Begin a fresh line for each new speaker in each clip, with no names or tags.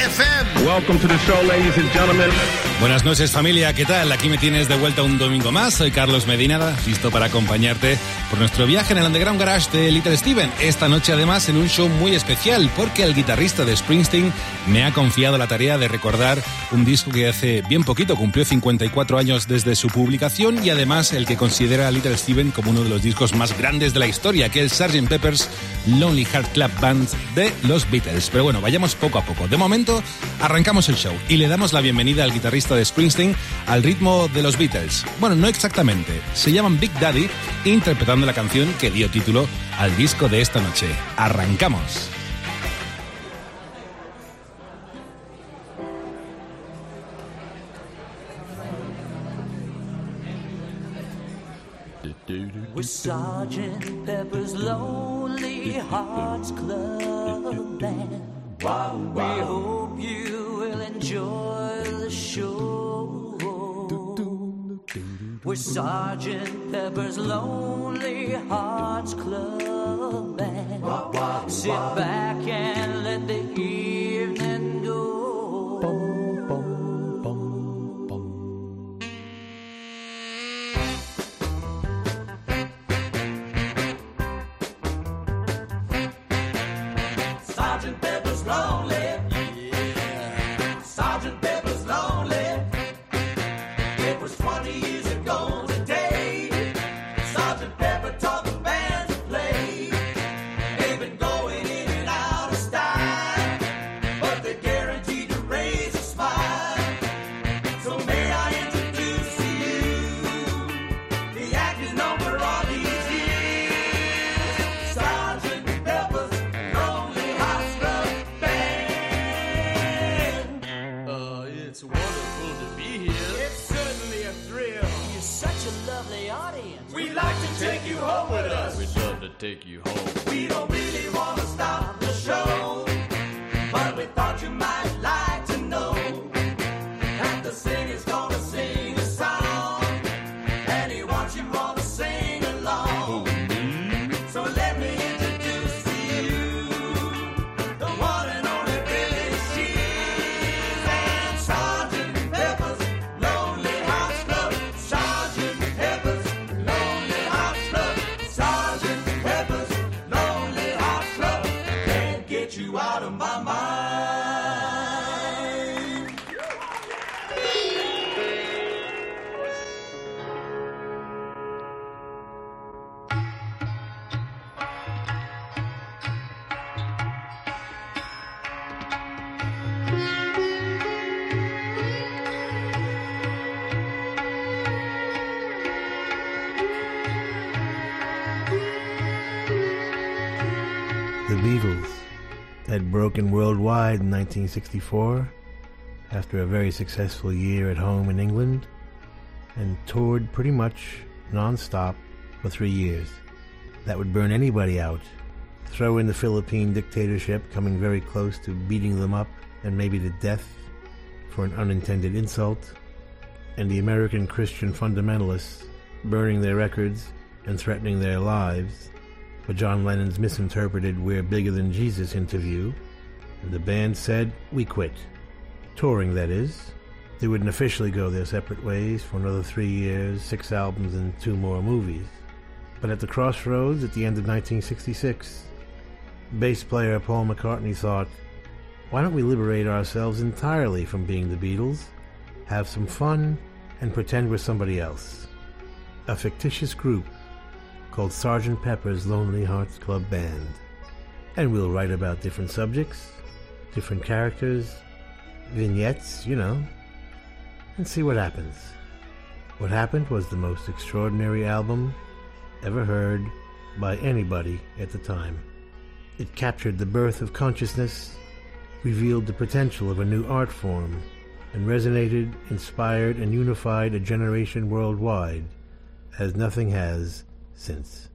FM.
Welcome to the show, ladies and gentlemen.
Buenas noches familia, ¿qué tal? Aquí me tienes de vuelta un domingo más, soy Carlos Medina, listo para acompañarte por nuestro viaje en el Underground Garage de Little Steven. Esta noche además en un show muy especial porque el guitarrista de Springsteen me ha confiado la tarea de recordar un disco que hace bien poquito cumplió 54 años desde su publicación y además el que considera a Little Steven como uno de los discos más grandes de la historia, que es Sgt. Pepper's Lonely Heart Club Band de los Beatles. Pero bueno, vayamos poco a poco. De momento arrancamos el show y le damos la bienvenida al guitarrista de Springsteen al ritmo de los Beatles. Bueno, no exactamente. Se llaman Big Daddy interpretando la canción que dio título al disco de esta noche. Arrancamos.
We hope you will enjoy the show. We're Sergeant Pepper's Lonely Hearts Club Band. Sit back and let the evening
home with us. We'd love to take you home.
We don't really want to stop the show, but we thought you might The
Beatles had broken worldwide in 1964 after a very successful year at home in England and toured pretty much non-stop for three years. That would burn anybody out. Throw in the Philippine dictatorship coming very close to beating them up and maybe to death for an unintended insult, and the American Christian fundamentalists burning their records and threatening their lives for John Lennon's misinterpreted We're Bigger Than Jesus interview, and the band said, We quit. Touring, that is. They wouldn't officially go their separate ways for another three years, six albums, and two more movies. But at the crossroads at the end of 1966, bass player Paul McCartney thought, why don't we liberate ourselves entirely from being the Beatles, have some fun, and pretend we're somebody else? A fictitious group called Sergeant Pepper's Lonely Hearts Club Band. And we'll write about different subjects, different characters, vignettes, you know, and see what happens. What happened was the most extraordinary album ever heard by anybody at the time. It captured the birth of consciousness, revealed the potential of a new art form, and resonated, inspired, and unified a generation worldwide as nothing has since.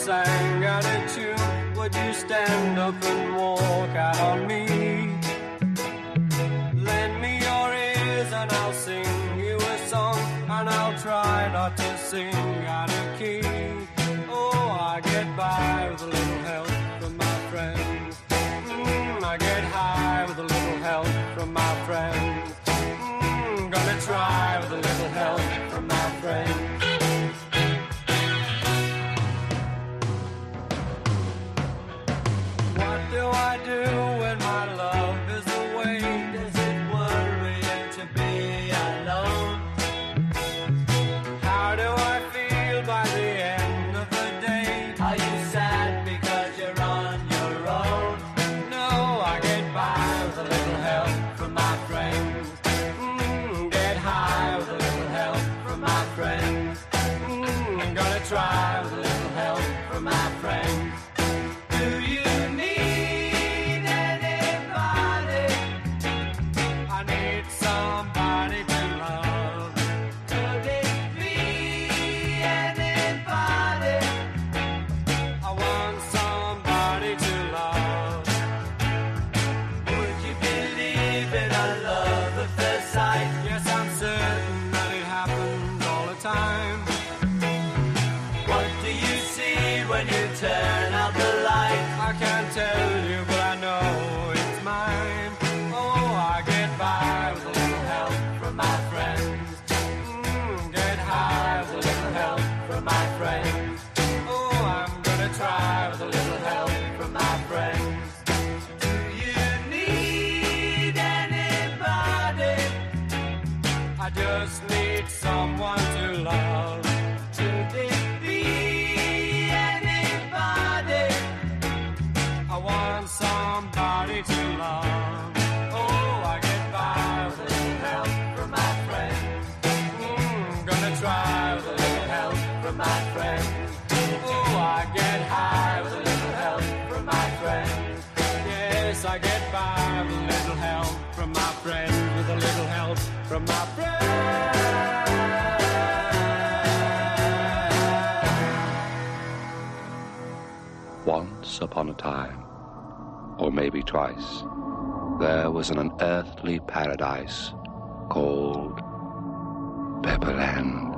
sang out a tune, would you stand up and walk out on me? Lend me your ears and I'll sing you a song, and I'll try not to sing out of key. Oh, I get by with a little help from my friends. Mm, I get high with a little help from my friends. Mm, gonna try with a little help from my friends. will
once upon a time, or maybe twice, there was an unearthly paradise called Pepperland.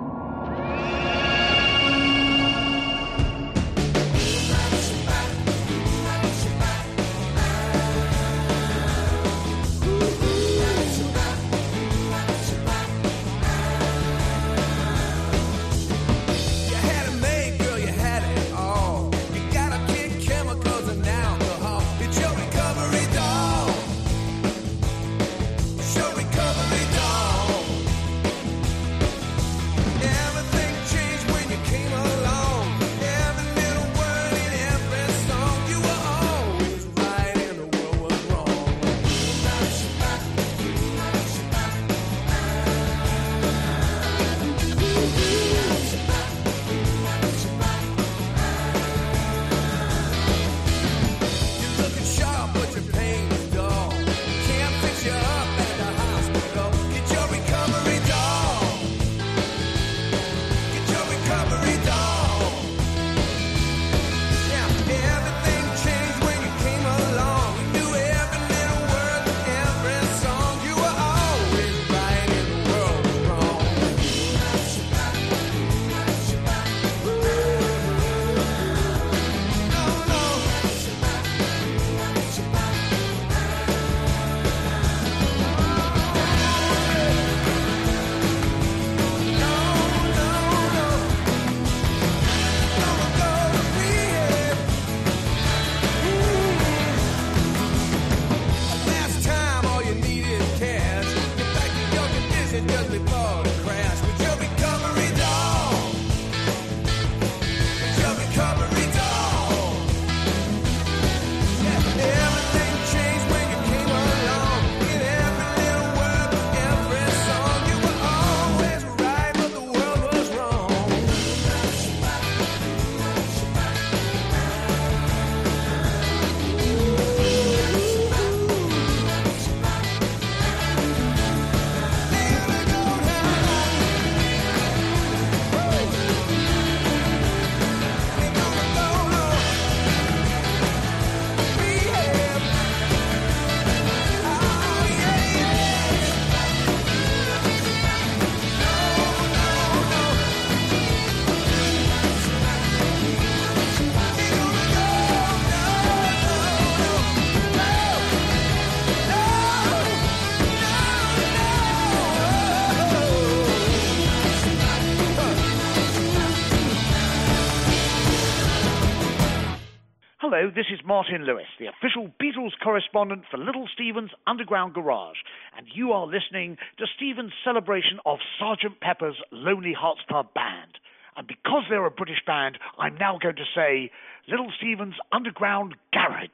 This is Martin Lewis, the official Beatles correspondent for Little Steven's Underground Garage, and you are listening to Steven's celebration of Sgt. Pepper's Lonely Hearts Club Band. And because they're a British band, I'm now going to say Little Steven's Underground Garage.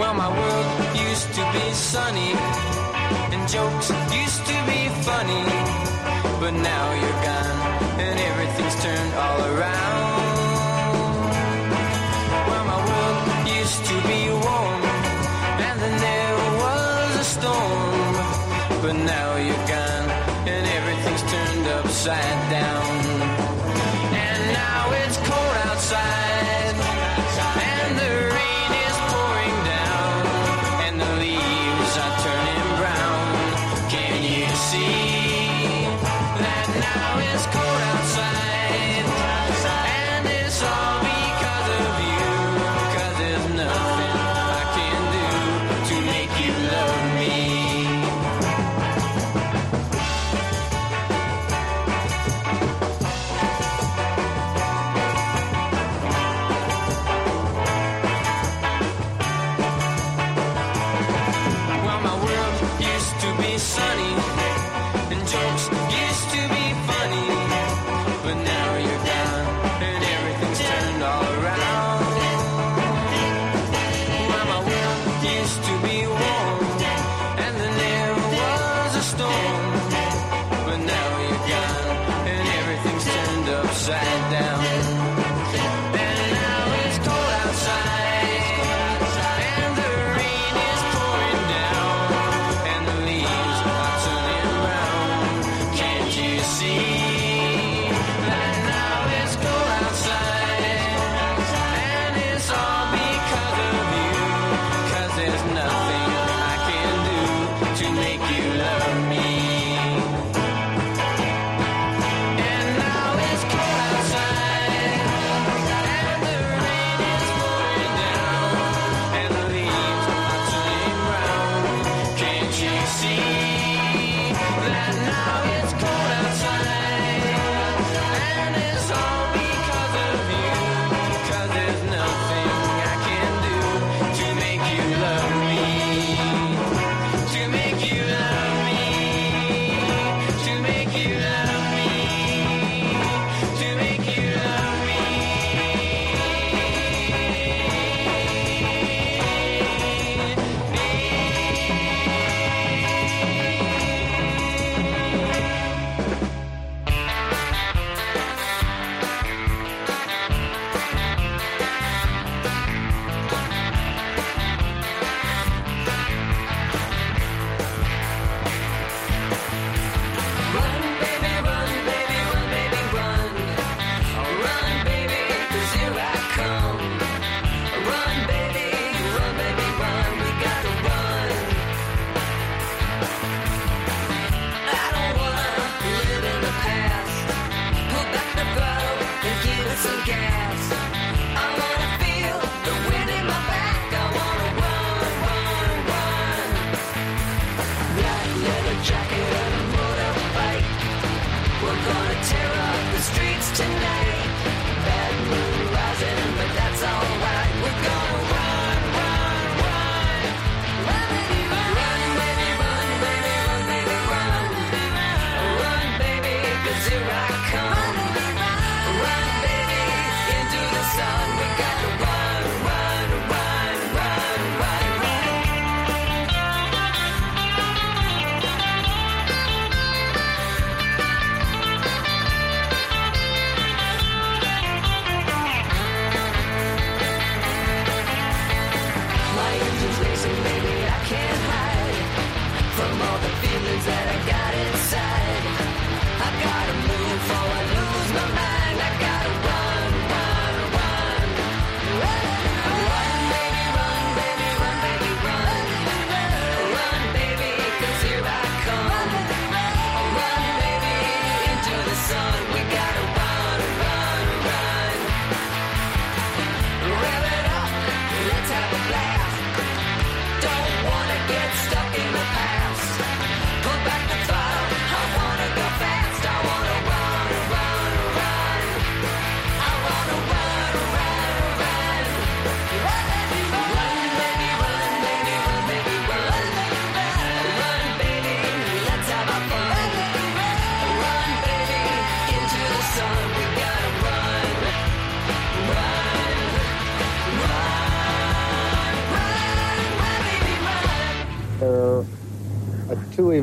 Well, my world used to be sunny jokes used to be funny, but now you're gone and everything's turned all around. Well, my world used to be warm, and then there was a storm, but now you're gone and everything's turned upside down.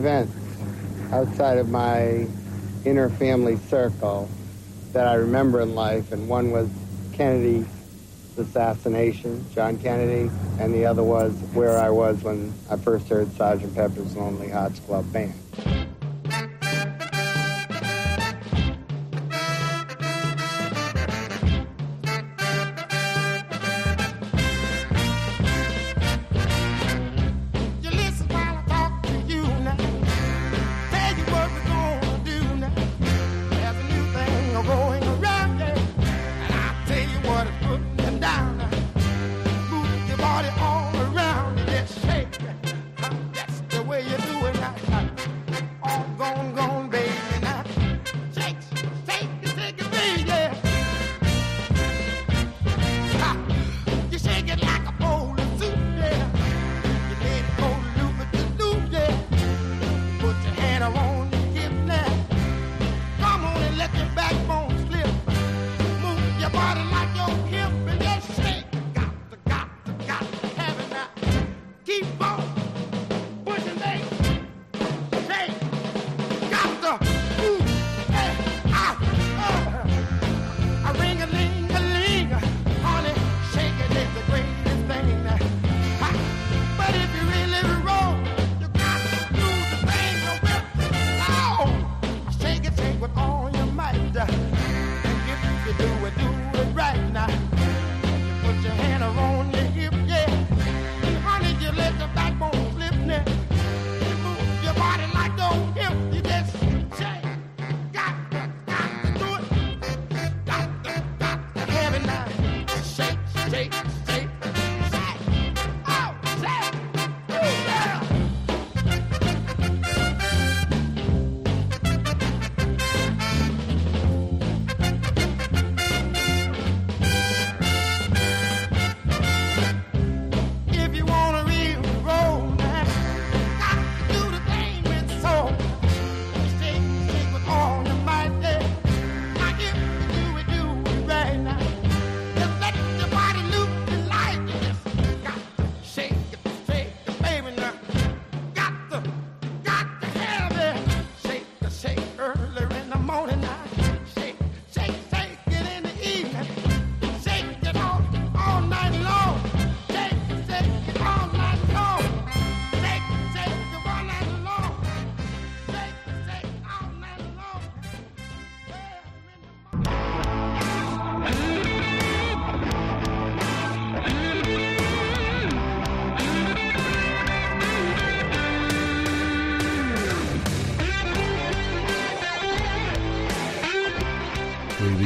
Events outside of my inner family circle that I remember in life, and one was Kennedy's assassination, John Kennedy, and the other was where I was when I first heard Sergeant Pepper's Lonely Hearts Club Band.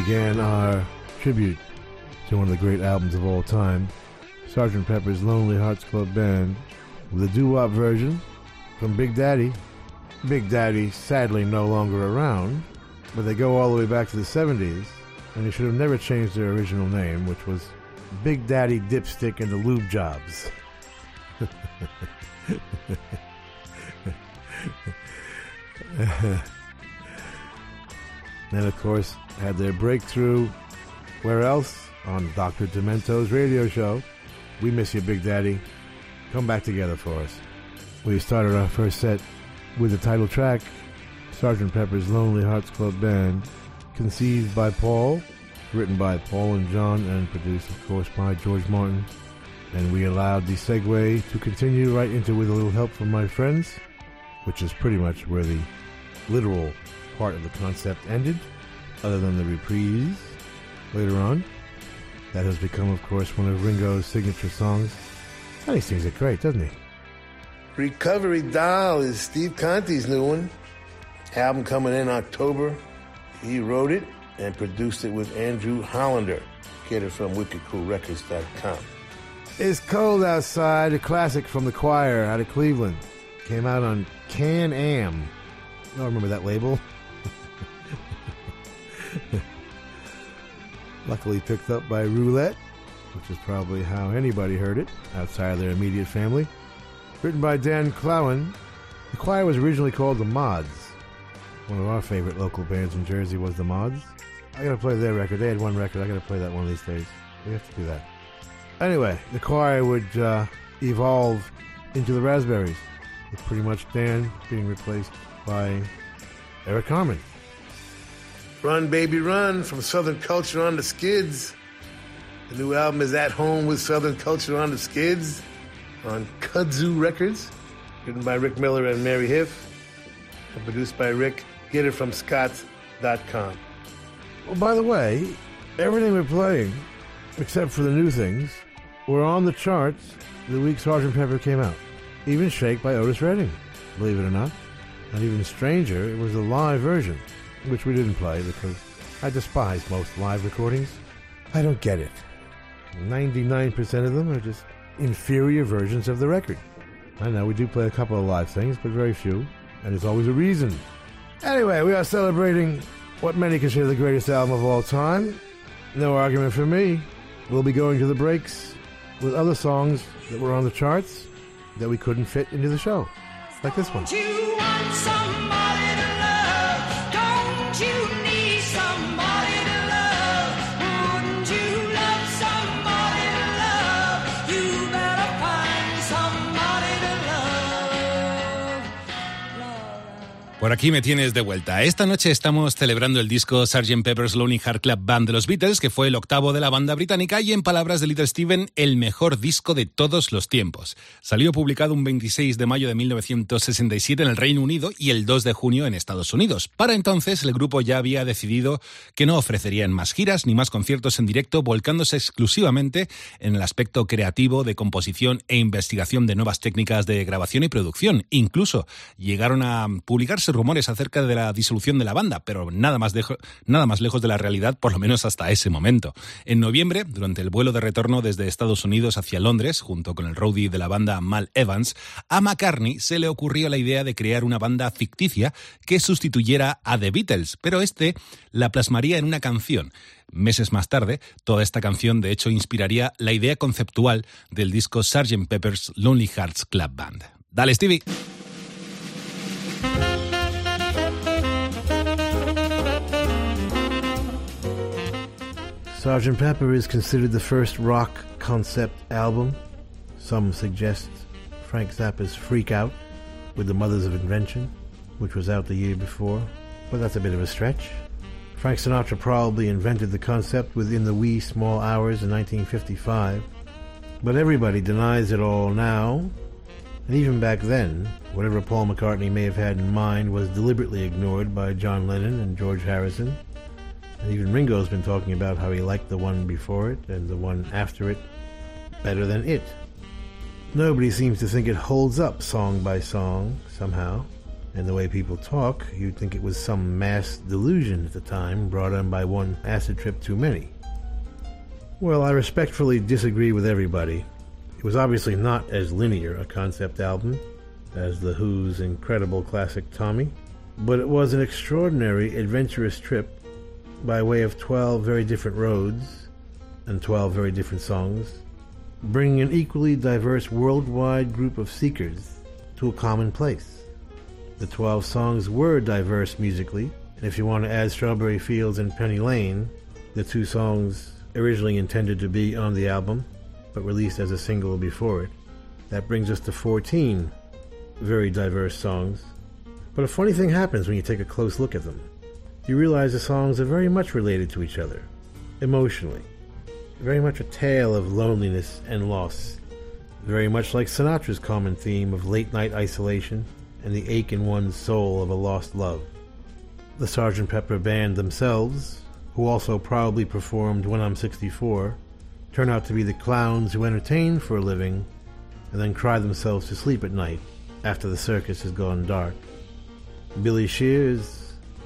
Began our tribute to one of the great albums of all time, Sgt. Pepper's Lonely Hearts Club Band, with a doo-wop version from Big Daddy. Big Daddy, sadly no longer around, but they go all the way back to the 70s, and they should have never changed their original name, which was Big Daddy Dipstick and the Lube Jobs. then, of course, had their breakthrough. Where else? On Dr. Demento's radio show. We miss you, Big Daddy. Come back together for us. We started our first set with the title track, Sgt. Pepper's Lonely Hearts Club Band, conceived by Paul, written by Paul and John, and produced, of course, by George Martin. And we allowed the segue to continue right into With a Little Help from My Friends, which is pretty much where the literal part of the concept ended, other than the reprise later on. That has become, of course, one of Ringo's signature songs. And he sings it great, doesn't he?
Recovery Doll is Steve Conti's new one. Album coming in October. He wrote it and produced it with Andrew Hollander. Get it from wickedcoolrecords.com.
It's Cold Outside, a classic from the choir out of Cleveland. Came out on Can Am. I remember that label. Luckily picked up by Roulette, which is probably how anybody heard it outside of their immediate family. Written by Dan Klawon, the choir was originally called the Mods. One of our favorite local bands in Jersey was the Mods. I gotta play their record. They had one record. I gotta play that one of these days. We have to do that. Anyway, the choir would uh, evolve into the Raspberries. with pretty much Dan being replaced by Eric Carmen.
Run Baby Run from Southern Culture on the Skids. The new album is At Home with Southern Culture on the Skids on Kudzu Records, written by Rick Miller and Mary Huff, and produced by Rick. Get it from Scott.com.
Well, oh, by the way, everything we're playing, except for the new things, were on the charts the week Sgt. Pepper came out. Even Shake by Otis Redding, believe it or not. And even stranger, it was a live version, which we didn't play because I despise most live recordings. I don't get it. 99% of them are just inferior versions of the record. I know we do play a couple of live things, but very few, and there's always a reason. Anyway, we are celebrating what many consider the greatest album of all time. No argument for me. We'll be going to the breaks with other songs that were on the charts that we couldn't fit into the show, like this one.
Por aquí me tienes de vuelta. Esta noche estamos celebrando el disco Sgt. Pepper's Lonely Heart Club Band de los Beatles, que fue el octavo de la banda británica y, en palabras de Little Steven, el mejor disco de todos los tiempos. Salió publicado un 26 de mayo de 1967 en el Reino Unido y el 2 de junio en Estados Unidos. Para entonces, el grupo ya había decidido que no ofrecerían más giras ni más conciertos en directo, volcándose exclusivamente en el aspecto creativo de composición e investigación de nuevas técnicas de grabación y producción. Incluso llegaron a publicarse rumores acerca de la disolución de la banda, pero nada más, nada más lejos de la realidad, por lo menos hasta ese momento. En noviembre, durante el vuelo de retorno desde Estados Unidos hacia Londres, junto con el roadie de la banda Mal Evans, a McCartney se le ocurrió la idea de crear una banda ficticia que sustituyera a The Beatles, pero este la plasmaría en una canción. Meses más tarde, toda esta canción de hecho inspiraría la idea conceptual del disco Sgt. Pepper's Lonely Hearts Club Band. Dale, Stevie.
Sgt. Pepper is considered the first rock concept album. Some suggest Frank Zappa's Freak Out with the Mothers of Invention, which was out the year before, but that's a bit of a stretch. Frank Sinatra probably invented the concept within the wee small hours in 1955, but everybody denies it all now. And even back then, whatever Paul McCartney may have had in mind was deliberately ignored by John Lennon and George Harrison. Even Ringo's been talking about how he liked the one before it and the one after it better than it. Nobody seems to think it holds up song by song, somehow. And the way people talk, you'd think it was some mass delusion at the time brought on by one acid trip too many. Well, I respectfully disagree with everybody. It was obviously not as linear a concept album as The Who's incredible classic Tommy, but it was an extraordinary, adventurous trip by way of 12 very different roads and 12 very different songs, bringing an equally diverse worldwide group of seekers to a common place. The 12 songs were diverse musically, and if you want to add Strawberry Fields and Penny Lane, the two songs originally intended to be on the album but released as a single before it, that brings us to 14 very diverse songs. But a funny thing happens when you take a close look at them you realize the songs are very much related to each other, emotionally. Very much a tale of loneliness and loss. Very much like Sinatra's common theme of late night isolation and the ache in one's soul of a lost love. The Sgt. Pepper Band themselves, who also probably performed When I'm 64, turn out to be the clowns who entertain for a living and then cry themselves to sleep at night after the circus has gone dark. Billy Shears,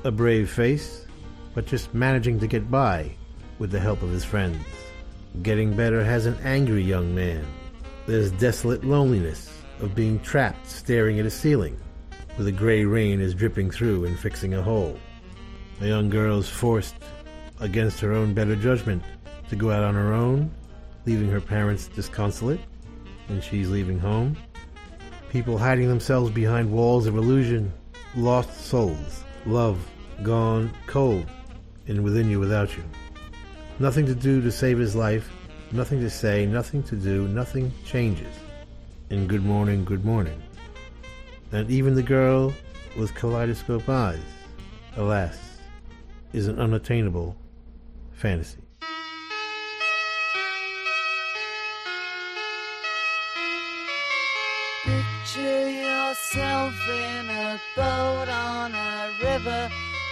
a brave face, but just managing to get by with the help of his friends. Getting better has an angry young man. There's desolate loneliness of being trapped staring at a ceiling where the gray rain is dripping through and fixing a hole. A young girl is forced, against her own better judgment, to go out on her own, leaving her parents disconsolate, and she's leaving home. People hiding themselves behind walls of illusion, lost souls, love gone cold, and within you without you. Nothing to do to save his life, nothing to say, nothing to do, nothing changes. And good morning, good morning. And even the girl with kaleidoscope eyes, alas, is an unattainable fantasy.
Picture yourself in a boat on a river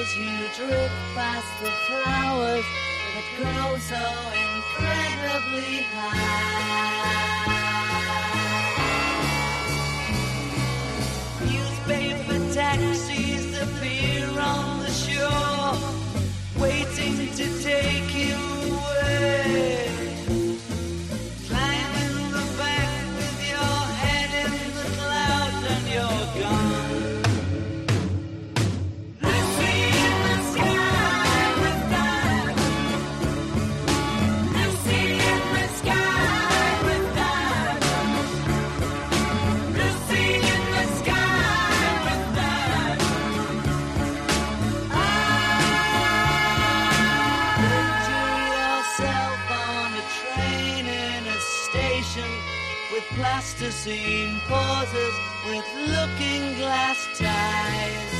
As you drift past the flowers that grow so incredibly high. Plasticine pauses with looking glass ties.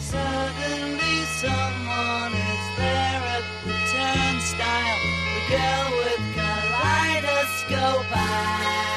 Suddenly someone is there at the turnstile, the girl with kaleidoscope eyes.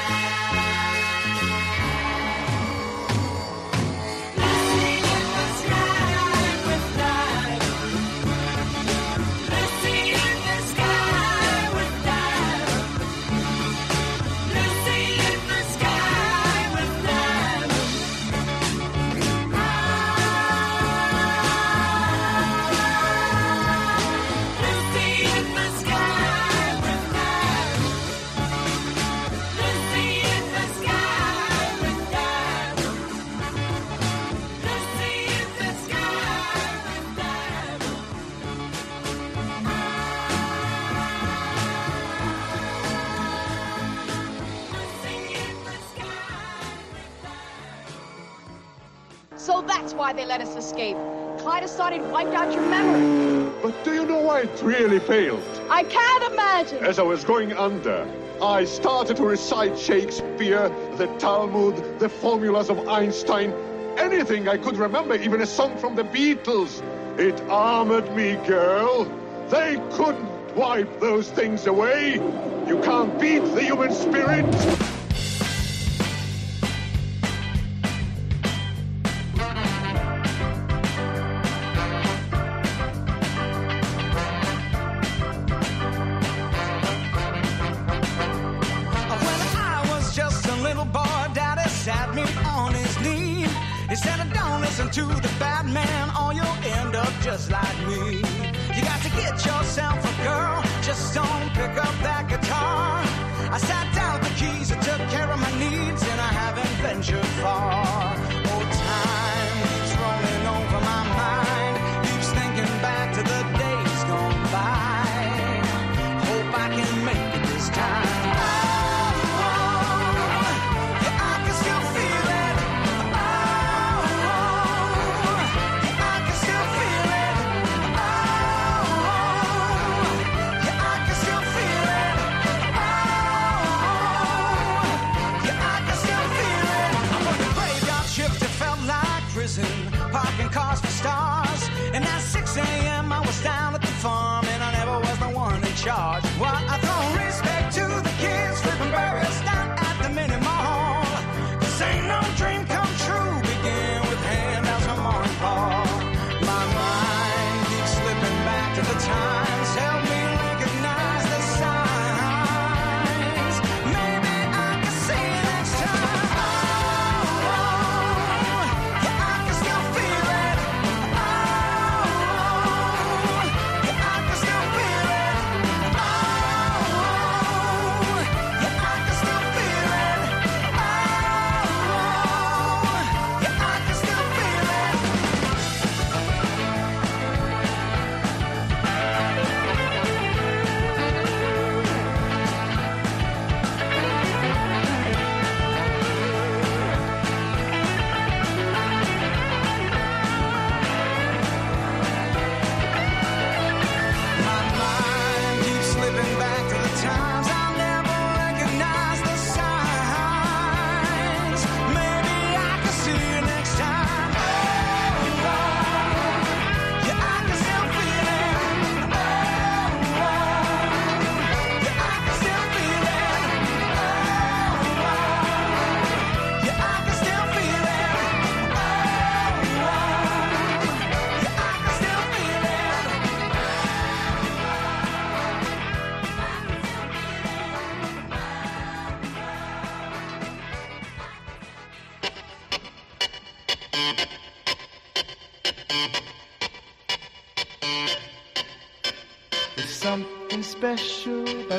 So that's why they let us escape. Kaleidoscope had wiped out your memory.
But do you know why it really failed?
I can't imagine.
As I was going under, I started to recite Shakespeare, the Talmud, the formulas of Einstein, anything I could remember, even a song from the Beatles. It armored me, girl. They couldn't wipe those things away. You can't beat the human spirit.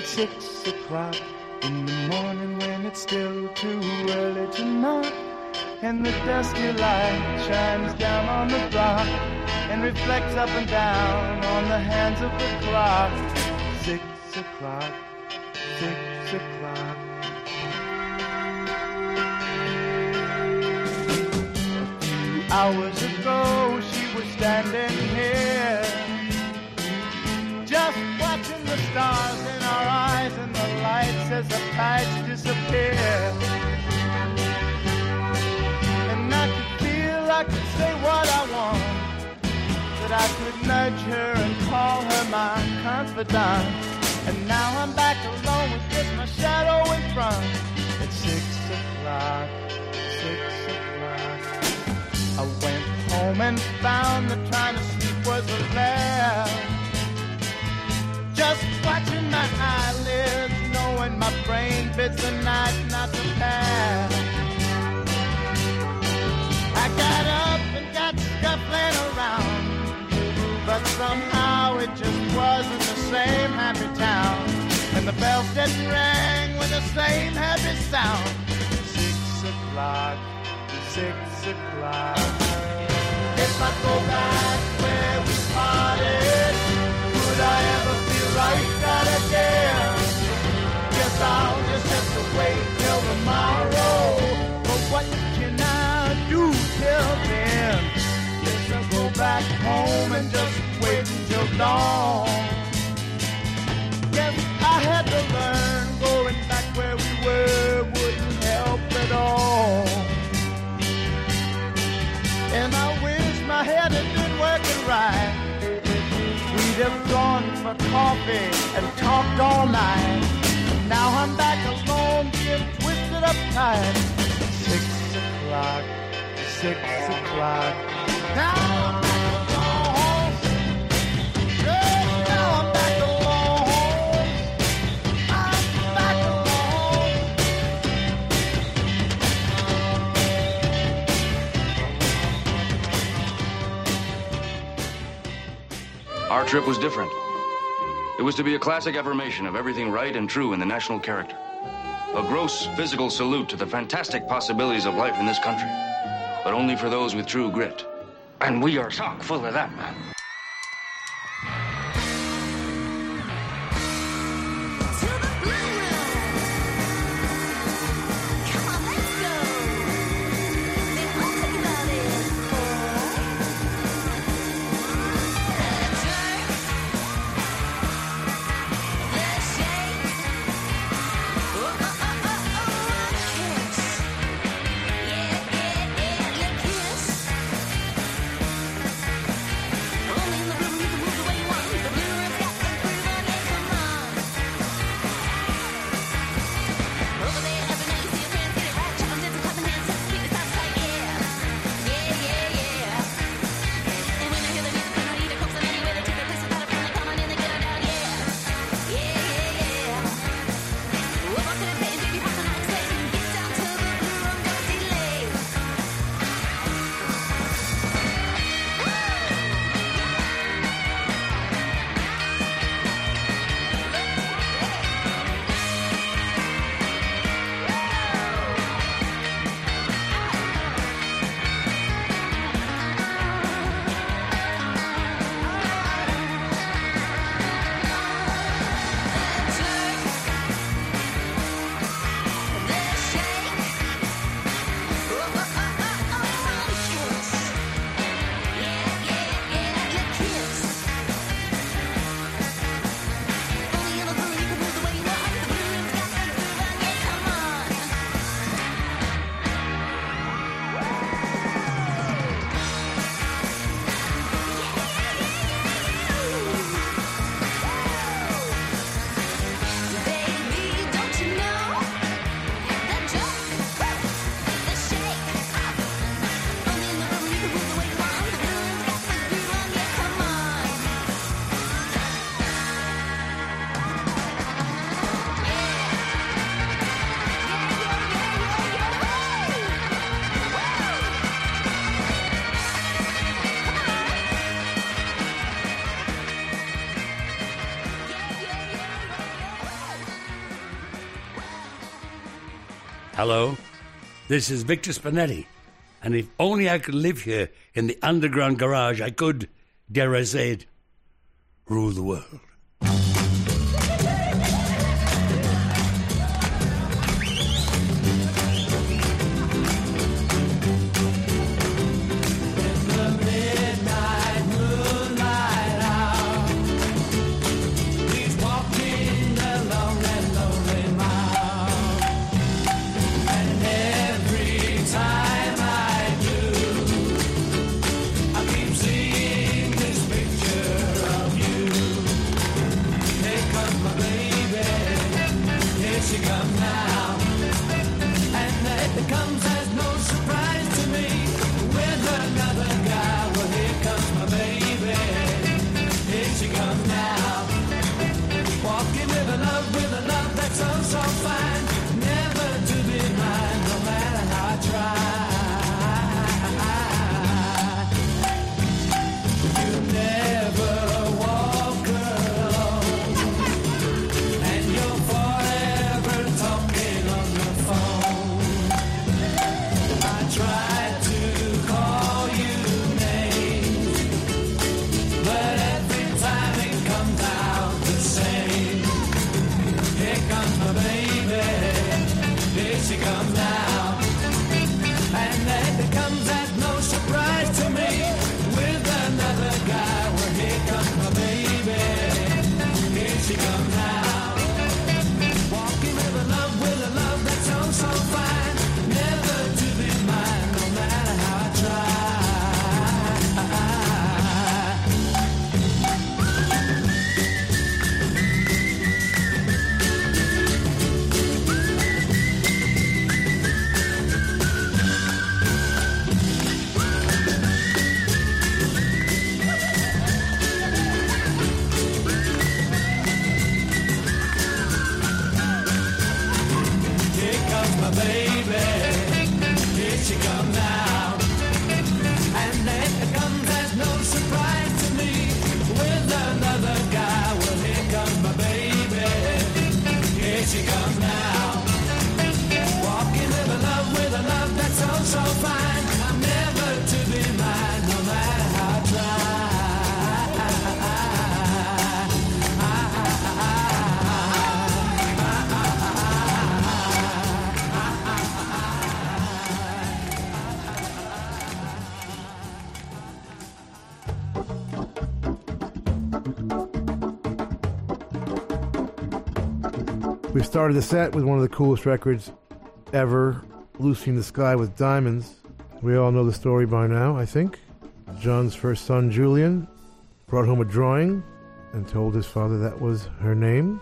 Six o'clock in the morning when it's still too early to knock. And the dusty light shines down on the block and reflects up and down on the hands of the clock. Six o'clock, six o'clock. A few hours ago, she was standing here just watching the stars as the tides disappear. And I could feel I could say what I want, that I could nudge her and call her my confidant. And now I'm back alone with just my shadow in front. It's six o'clock, six o'clock. I went home and found that trying to sleep was a laugh. Just watching my eyelids, knowing my brain bids the night not to pass. I got up and got scuffling around, but somehow it just wasn't the same happy town. And the bells didn't ring with the same happy sound. Six o'clock, six o'clock. If I go back where we parted, would I ever feel like that again? Guess I'll just have to wait till tomorrow. But what can I do till then? Guess I'll go back home and just wait until dawn. Guess I had to learn going back where we were wouldn't help at all. And I wish my head had been working right. We'd have gone for coffee and talked all night. Now I'm back alone, being twisted up tight. Six o'clock, six o'clock. Now I'm back alone. Yeah, now I'm back alone. I'm back alone.
Our trip was different. It was to be a classic affirmation of everything right and true in the national character. A gross physical salute to the fantastic possibilities of life in this country, but only for those with true grit. And we are chock full of that, man.
Hello, this is Victor Spinetti, and if only I could live here in the underground garage, I could, dare I say it, rule the world.
Started the set with one of the coolest records ever, Lucy in the Sky with Diamonds. We all know the story by now, I think. John's first son, Julian, brought home a drawing and told his father that was her name,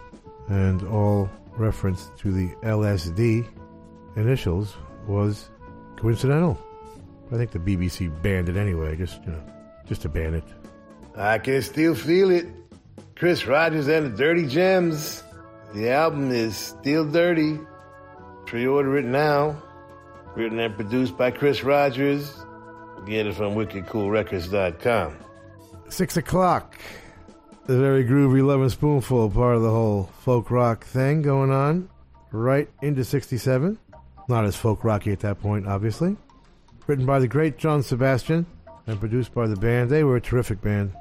and all reference to the LSD initials was coincidental. I think the BBC banned it anyway, just you know, just to ban it.
I can still feel it. Chris Rogers and the Dirty Gems. The album is still dirty. Pre-order it now. Written and produced by Chris Rogers. Get it from wickedcoolrecords.com.
Six o'clock. The very groovy and Spoonful part of the whole folk rock thing going on. Right into 67. Not as folk rocky at that point, obviously. Written by the great John Sebastian and produced by the band. They were a terrific band.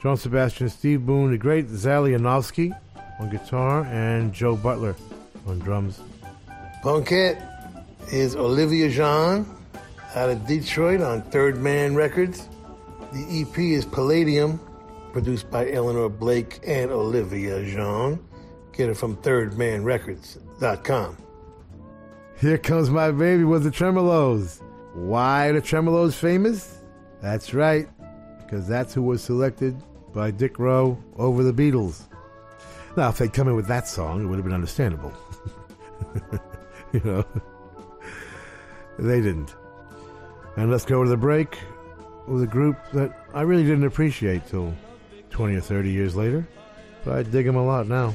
John Sebastian, Steve Boone, the great Zal Yanovsky on guitar, and Joe Butler on drums.
Punkette is Olivia Jean out of Detroit on Third Man Records. The EP is Palladium, produced by Eleanor Blake and Olivia Jean. Get it from thirdmanrecords.com.
Here Comes My Baby with the Tremeloes. Why are the Tremeloes famous? That's right, because that's who was selected by Dick Rowe over the Beatles. Now, if they'd come in with that song, it would have been understandable. you know, they didn't. And let's go to the break with a group that I really didn't appreciate till 20 or 30 years later, but I dig them a lot now.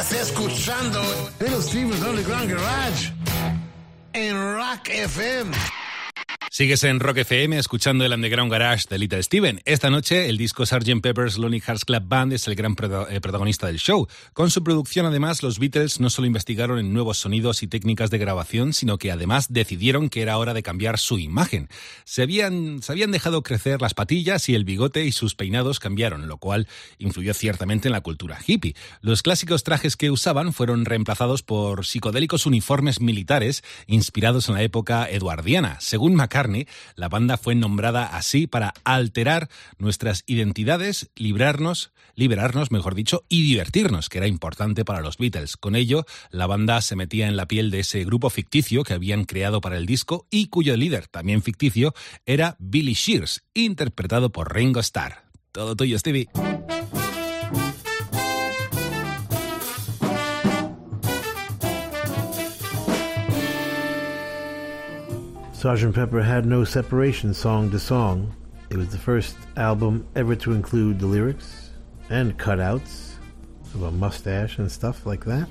Estás escuchando Steven's Underground Garage en Rock FM.
Sigues en Rock FM escuchando el Underground Garage de Little Steven. Esta noche el disco Sgt. Pepper's Lonely Hearts Club Band es el gran eh, protagonista del show. Con su producción además los Beatles no solo investigaron en nuevos sonidos y técnicas de grabación, sino que además decidieron que era hora de cambiar su imagen. Se habían, se habían dejado crecer las patillas y el bigote y sus peinados cambiaron, lo cual influyó ciertamente en la cultura hippie. Los clásicos trajes que usaban fueron reemplazados por psicodélicos uniformes militares inspirados en la época eduardiana. Según McCartney, la banda fue nombrada así para alterar nuestras identidades, librarnos, liberarnos, mejor dicho, y divertirnos, que era importante para los Beatles. Con ello, la banda se metía en la piel de ese grupo ficticio que habían creado para el disco y cuyo líder, también ficticio, era Billy Shears, interpretado por Ringo Starr. Todo tuyo, Stevie.
Sgt. Pepper had no separation song to song. It was the first album ever to include the lyrics and cutouts of a mustache and stuff like that.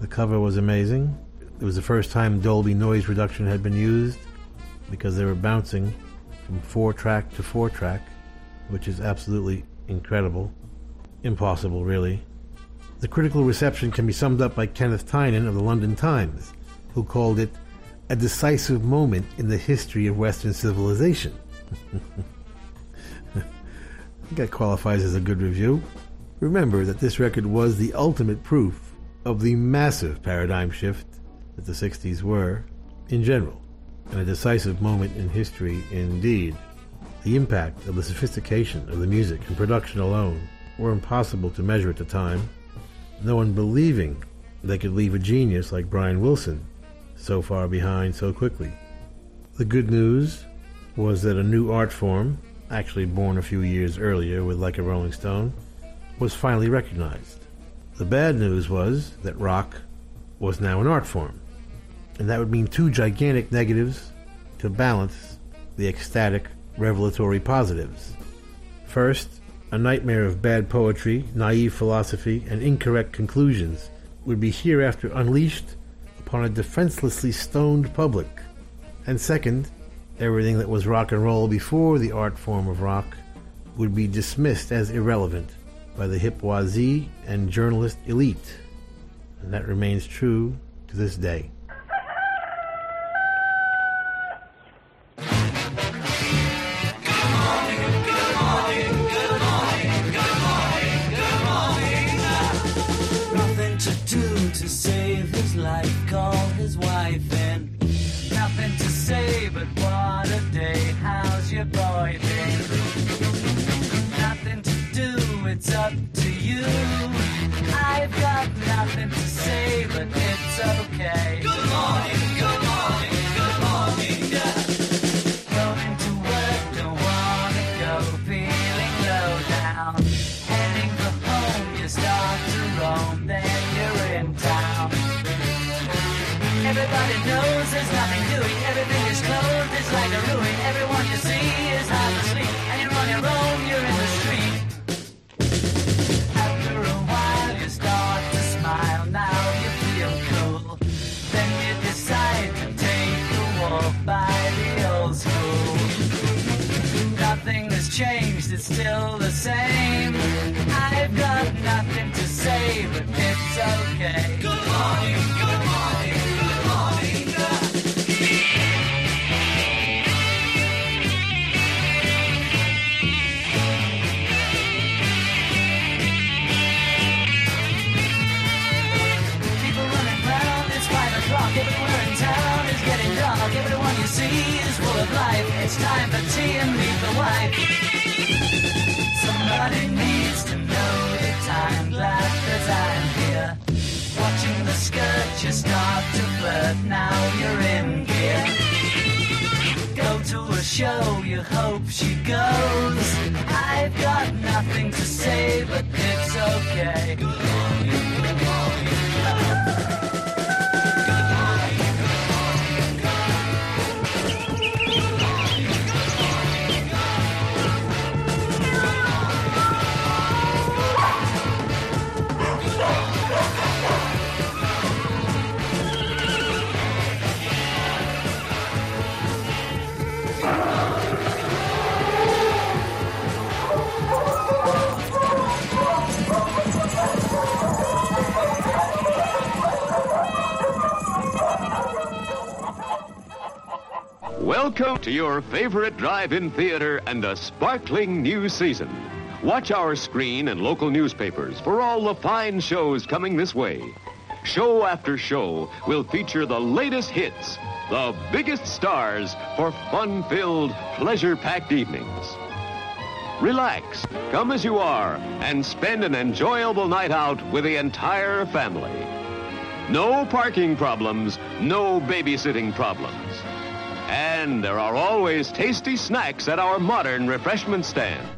The cover was amazing. It was the first time Dolby noise reduction had been used because they were bouncing from four track to four track, which is absolutely incredible. Impossible, really. The critical reception can be summed up by Kenneth Tynan of the London Times, who called it a decisive moment in the history of Western civilization. I think that qualifies as a good review. Remember that this record was the ultimate proof of the massive paradigm shift that the 60s were in general, and a decisive moment in history indeed. The impact of the sophistication of the music and production alone were impossible to measure at the time, no one believing they could leave a genius like Brian Wilson so far behind so quickly. The good news was that a new art form, actually born a few years earlier with Like a Rolling Stone, was finally recognized. The bad news was that rock was now an art form, and that would mean two gigantic negatives to balance the ecstatic, revelatory positives. First, a nightmare of bad poetry, naive philosophy, and incorrect conclusions would be hereafter unleashed upon a defenselessly stoned public. And second, everything that was rock and roll before the art form of rock would be dismissed as irrelevant by the hip and journalist elite. And that remains true to this day.
Still the same. I've got nothing to say, but it's okay. Good morning, good morning, good morning. People running it's five o'clock. In town is getting. Everyone you see is full of life. It's time for tea and meet the wife. Somebody needs to know the time. Glad that I'm here. Watching the skirt, you start to flirt. Now you're in gear. Go to a show, you hope she goes. I've got nothing to say, but it's okay. Good
Welcome to your favorite drive-in theater and a sparkling new season. Watch our screen and local newspapers for all the fine shows coming this way. Show after show will feature the latest hits, the biggest stars for fun-filled, pleasure-packed evenings. Relax, come as you are, and spend an enjoyable night out with the entire family. No parking problems, no babysitting problems. And there are always tasty snacks at our modern refreshment stand.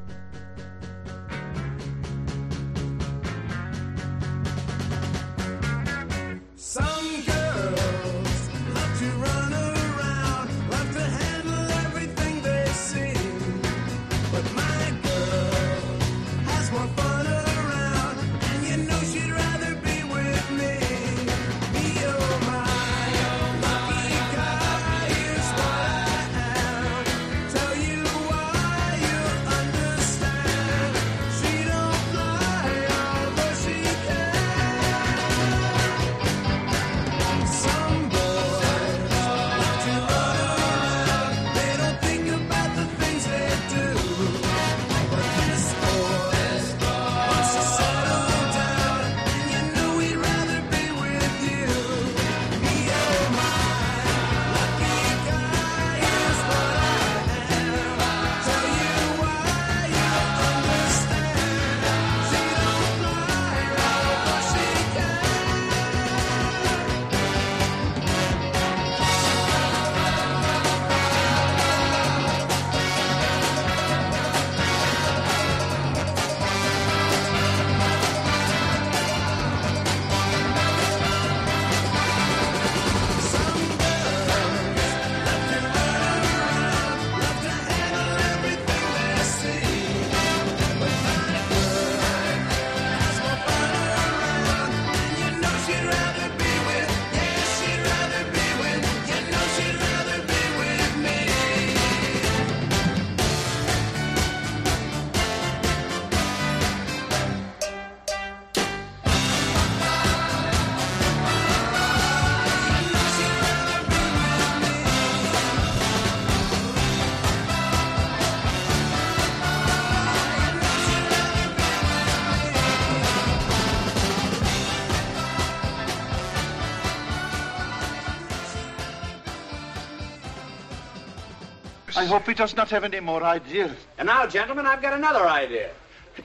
I
hope he does not have any more ideas.
And now, gentlemen, I've got another idea.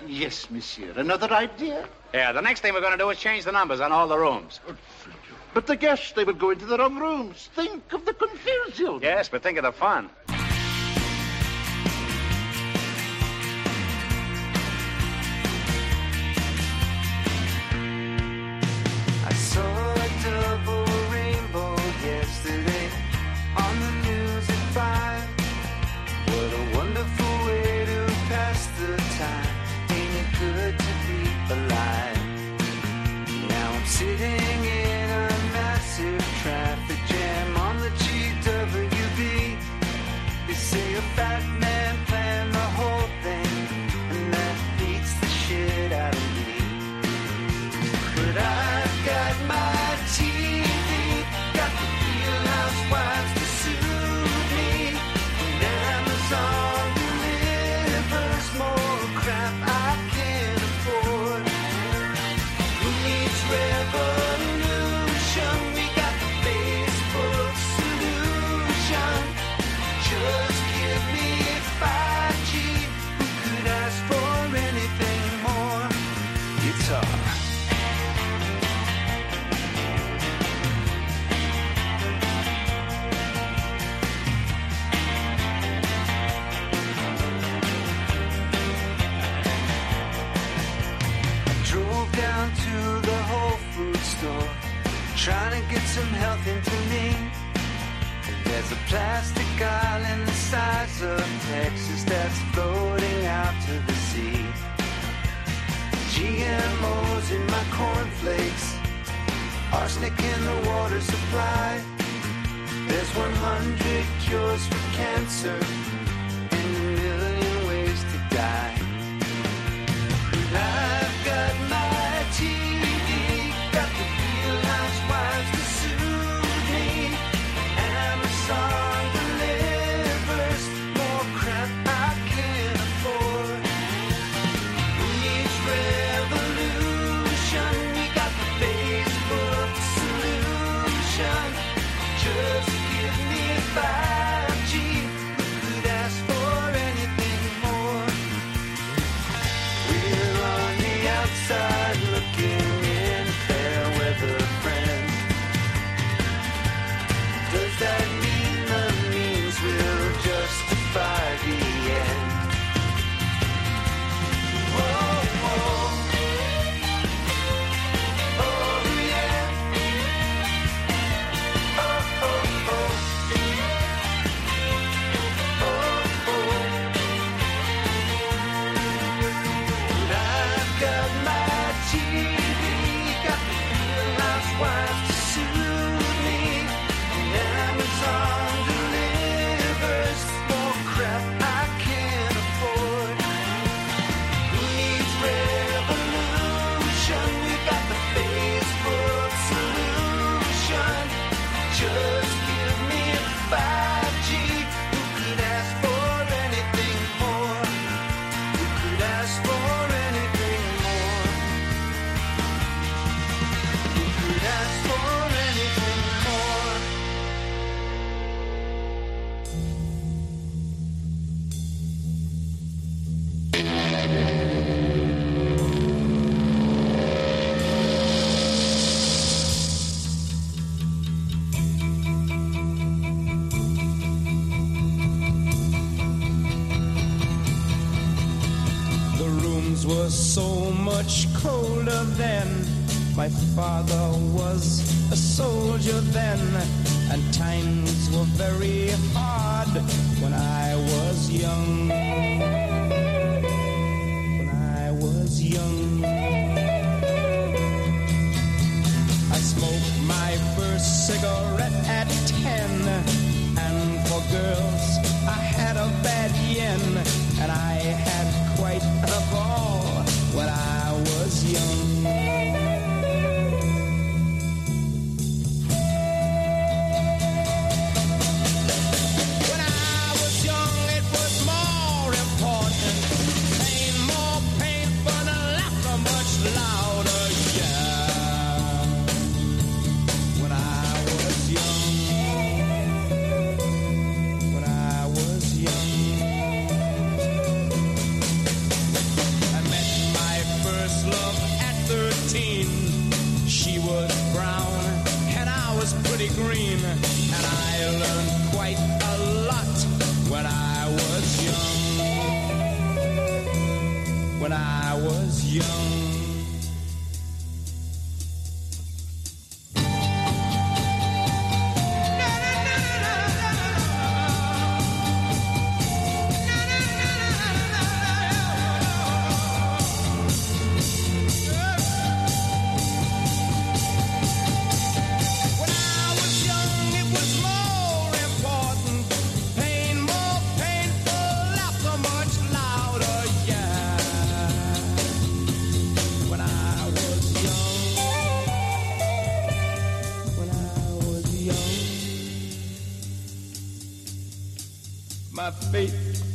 Yes, monsieur, another idea.
Yeah, the next thing we're going to do is change the numbers on all the rooms.
Oh, but the guests, they would go into the wrong rooms. Think of the confusion.
Yes, but think of the fun.
some health into me. There's a plastic island the size of Texas that's floating out to the sea. GMOs in my cornflakes, arsenic in the water supply. There's 100 cures for cancer and a million ways to die. I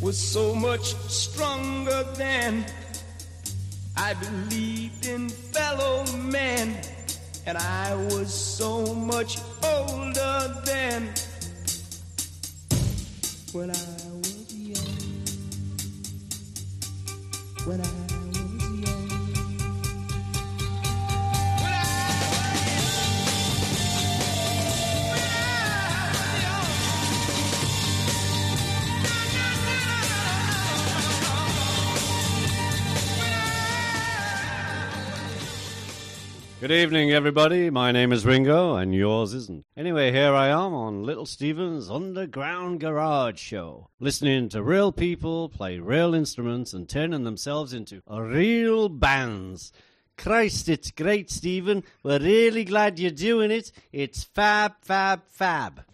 was
so much stronger than I believed in fellow men. And I was so
Good evening, everybody. My name is Ringo, and yours isn't. Anyway, here I am on Little Steven's Underground Garage Show, listening to real people play real instruments and turning themselves into real bands. Christ, it's great, Steven. We're really glad you're doing it. It's fab, fab, fab.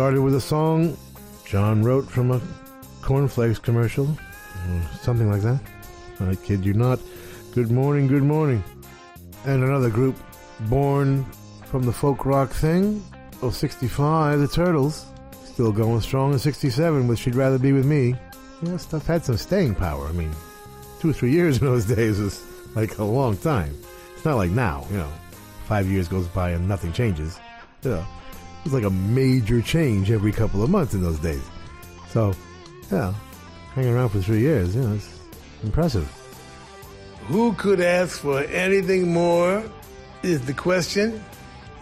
Started with a song John wrote from a cornflakes commercial, something like that. I kid you not. Good morning, good morning. And another group born from the folk rock thing of 65, the Turtles. Still going strong in 67 with She'd Rather Be With Me. You know, stuff had some staying power. I mean, two or three years in those days was like a long time. It's not like now, you know, five years goes by and nothing changes. It was like a major change every couple of months in those days. So, yeah, hanging around for three years, you know, it's impressive.
Who could ask for anything more? Is the question.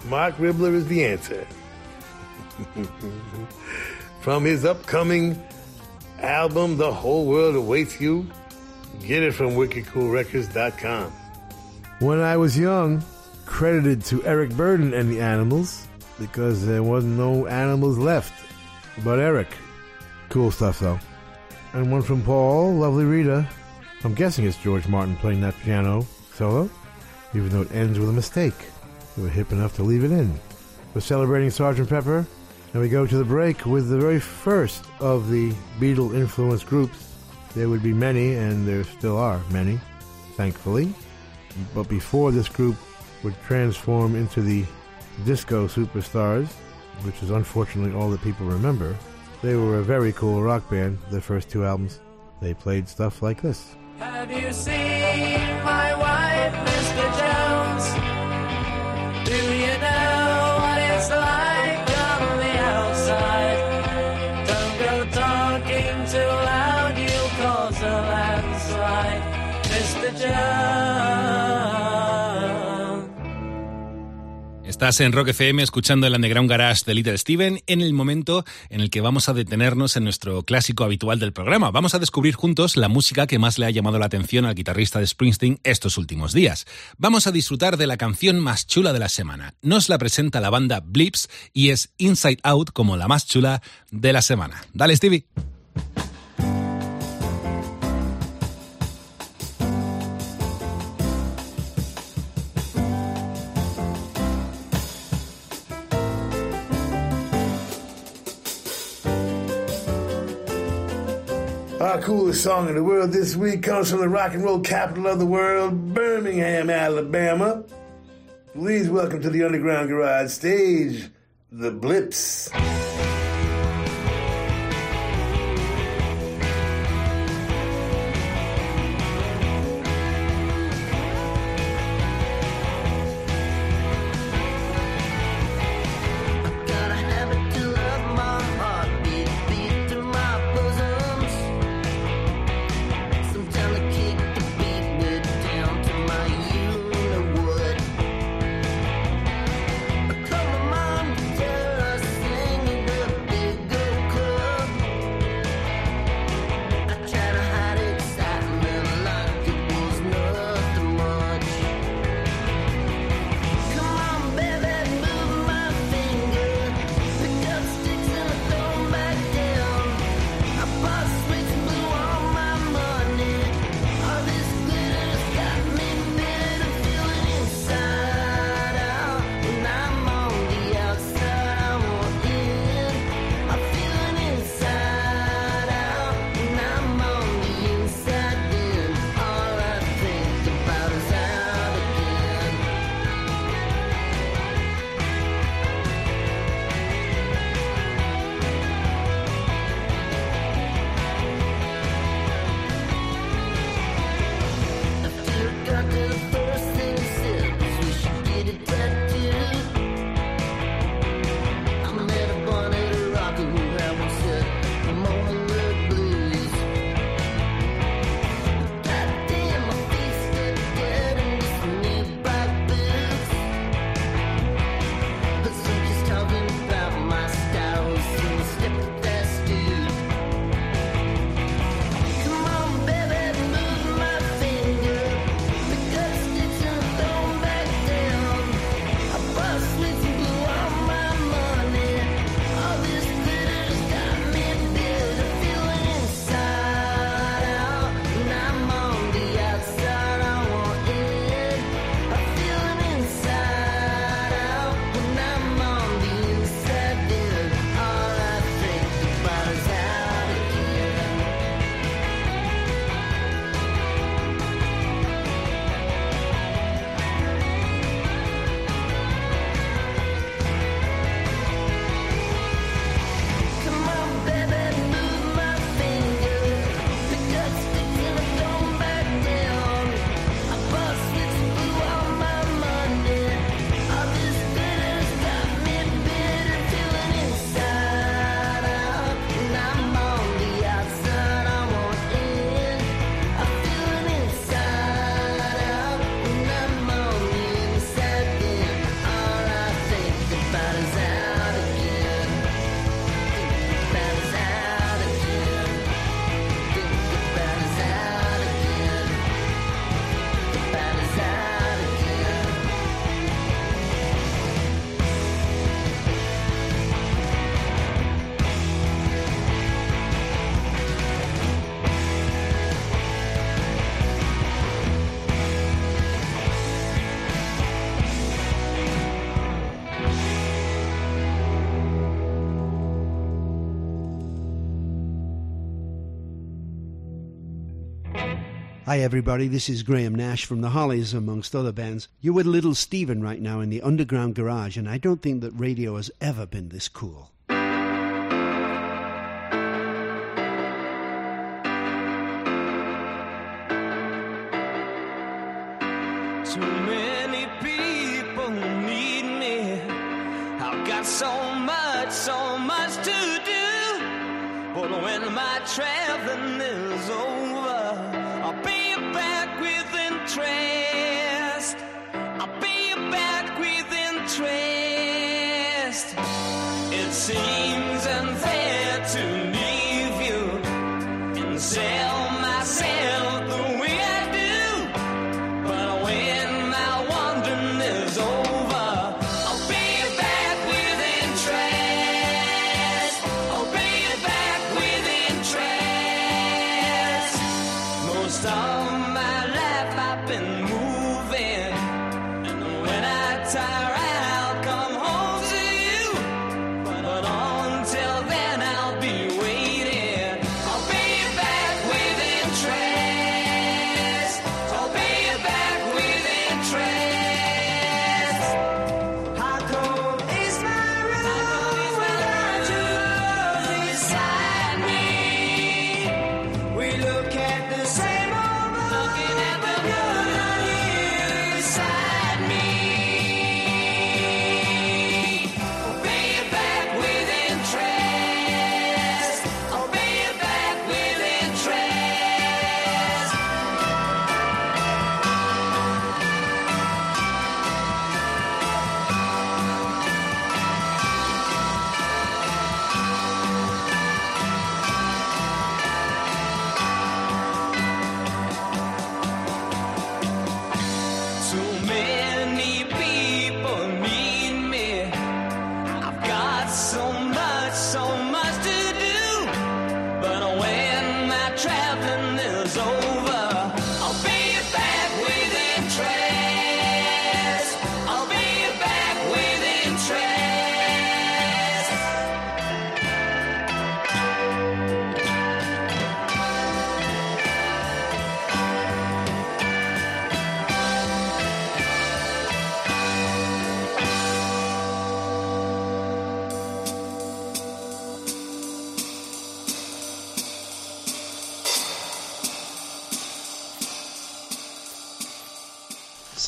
Marc Ribler is the answer. From his upcoming album, The Whole World Awaits You, get it from wickedcoolrecords.com.
When I was young, credited to Eric Burdon and the Animals because there wasn't no animals left but Eric. Cool stuff though. And one from Paul, lovely Rita. I'm guessing it's George Martin playing that piano solo, even though it ends with a mistake. We were hip enough to leave it in. We're celebrating Sgt. Pepper, and we go to the break with the very first of the Beatle influenced groups. There would be many, and there still are many, thankfully. But before this group would transform into the disco superstars, which is unfortunately all that people remember, they were a very cool rock band. Their first two albums, they played stuff like this.
Have you seen my wife, Mr. Jones? Do you know what it's like
Estás en Rock FM escuchando el Underground Garage de Little Steven en el momento en el que vamos a detenernos en nuestro clásico habitual del programa. Vamos a descubrir juntos la música que más le ha llamado la atención al guitarrista de Springsteen estos últimos días. Vamos a disfrutar de la canción más chula de la semana. Nos la presenta la banda Blips y es Inside Out como la más chula de la semana. Dale, Stevie.
Our coolest song in the world this week comes from the rock and roll capital of the world, Birmingham, Alabama. Please welcome to the Underground Garage stage, the Blips.
Hi, everybody. This is Graham Nash from the Hollies, amongst other bands. You're with Little Steven right now in the Underground Garage, and I don't think that radio has ever been this cool.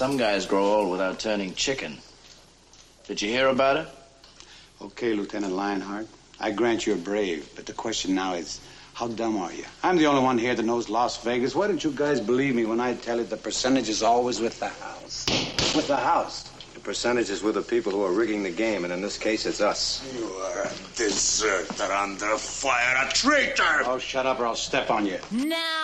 Some guys grow old without turning chicken. Did you hear about it?
Okay, Lieutenant Lionheart. I grant you're brave, but the question now is, how dumb are you? I'm the only one here that knows Las Vegas. Why don't you guys believe me when I tell you the percentage is always with the house? With the house.
The percentage is with the people who are rigging the game, and in this case, it's us.
You are a deserter under fire, a traitor! Oh, shut up or I'll step on you.
Now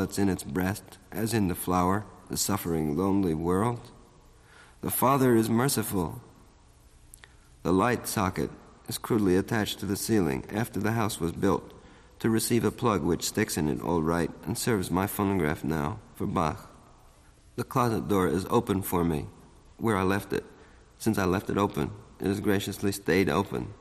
that's in its breast, as in the flower, the suffering, lonely world. The Father is merciful. The light socket is crudely attached to the ceiling after the house was built to receive a plug which sticks in it all right and serves my phonograph now for Bach. The closet door is open for me, where I left it. Since I left it open, it has graciously stayed open.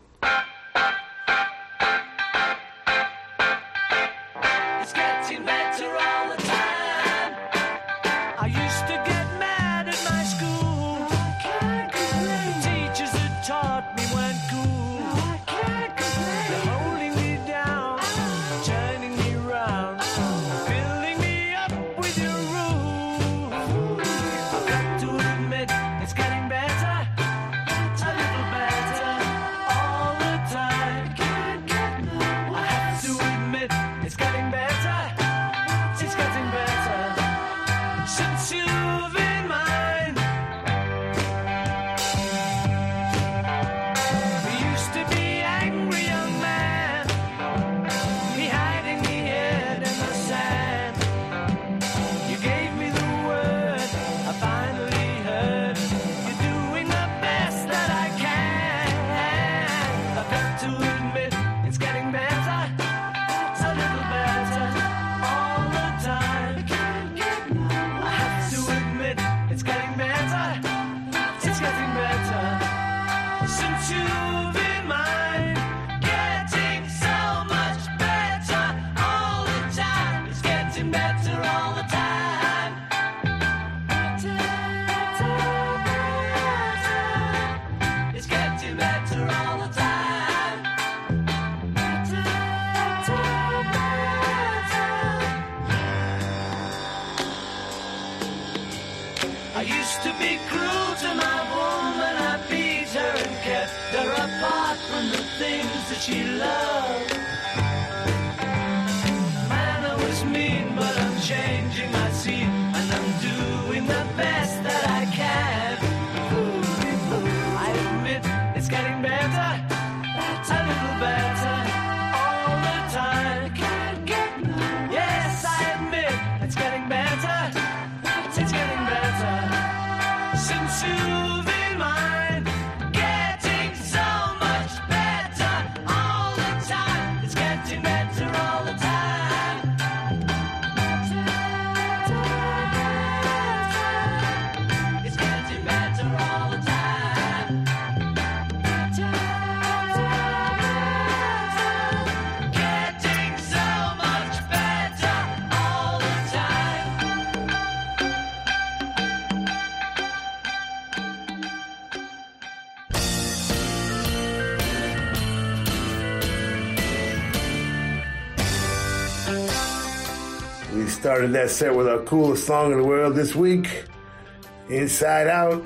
Started that set with our coolest song in the world this week, Inside Out,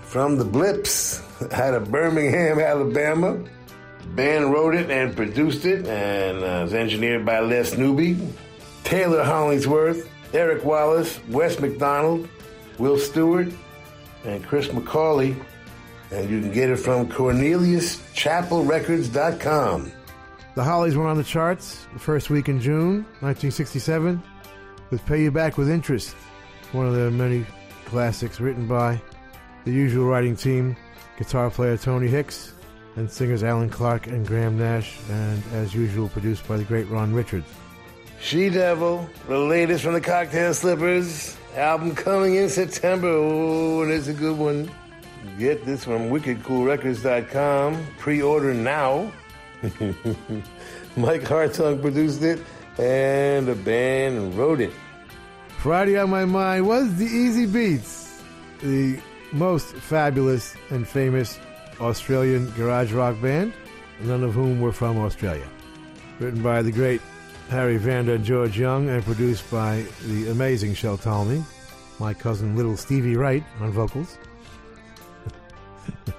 from the Blips out of Birmingham, Alabama. Ben wrote it and produced it, and uh, was engineered by Les Newby, Taylor Hollingsworth, Eric Wallace, Wes McDonald, Will Stewart, and Chris McCauley. And you can get it from CorneliusChapelRecords.com.
The Hollies were on the charts the first week in June 1967 with Pay You Back with Interest, one of the many classics written by the usual writing team guitar player Tony Hicks and singers Allan Clarke and Graham Nash, and as usual, produced by the great Ron Richards.
She Devil, the latest from the Cocktail Slippers. Album coming in September. Oh, and it's a good one. Get this from wickedcoolrecords.com. Pre-order now. Mike Hartung produced it, and the band wrote it.
Friday on my mind was the Easybeats, the most fabulous and famous Australian garage rock band, none of whom were from Australia. Written by the great Harry Vanda and George Young and produced by the amazing Shel Talmy, my cousin Little Stevie Wright on vocals.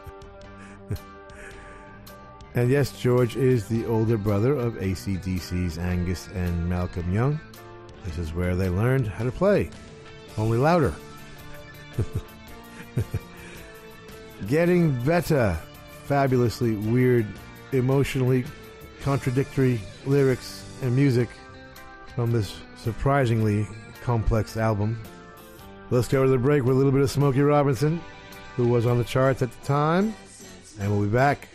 and yes, George is the older brother of AC/DC's Angus and Malcolm Young. This is where they learned how to play, only louder. Getting better. Fabulously weird, emotionally contradictory lyrics and music from this surprisingly complex album. Let's go to the break with a little bit of Smokey Robinson, who was on the charts at the time, and we'll be back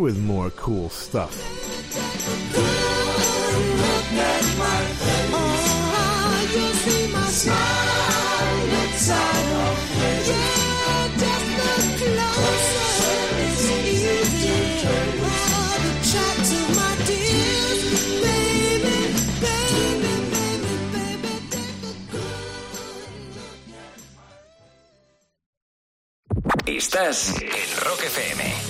with more cool stuff.
Estás en Rock FM.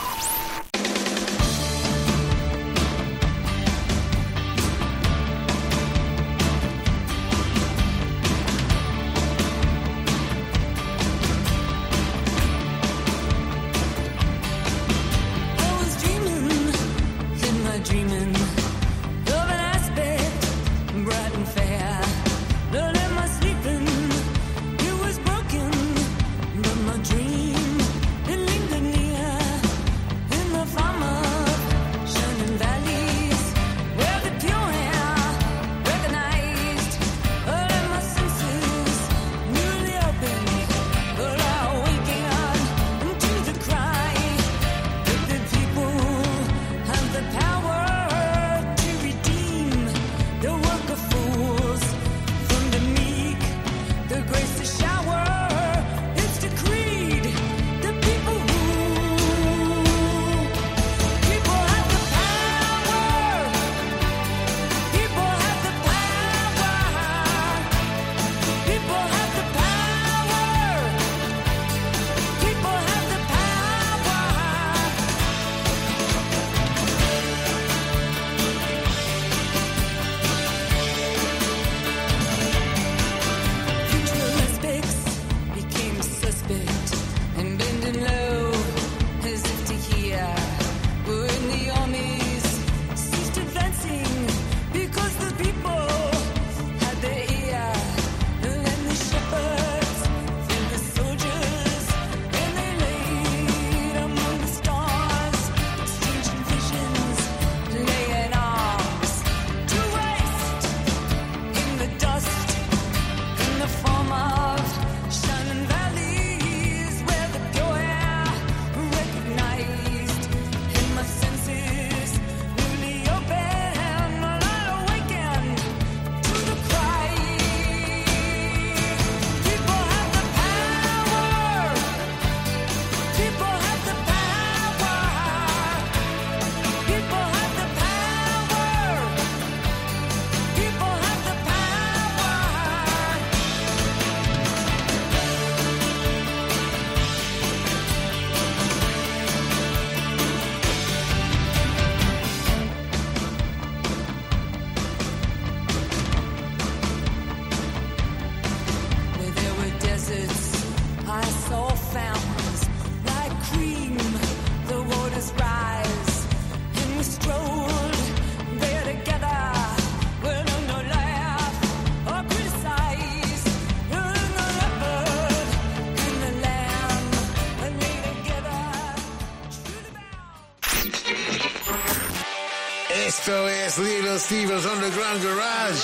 Steven's Underground Garage.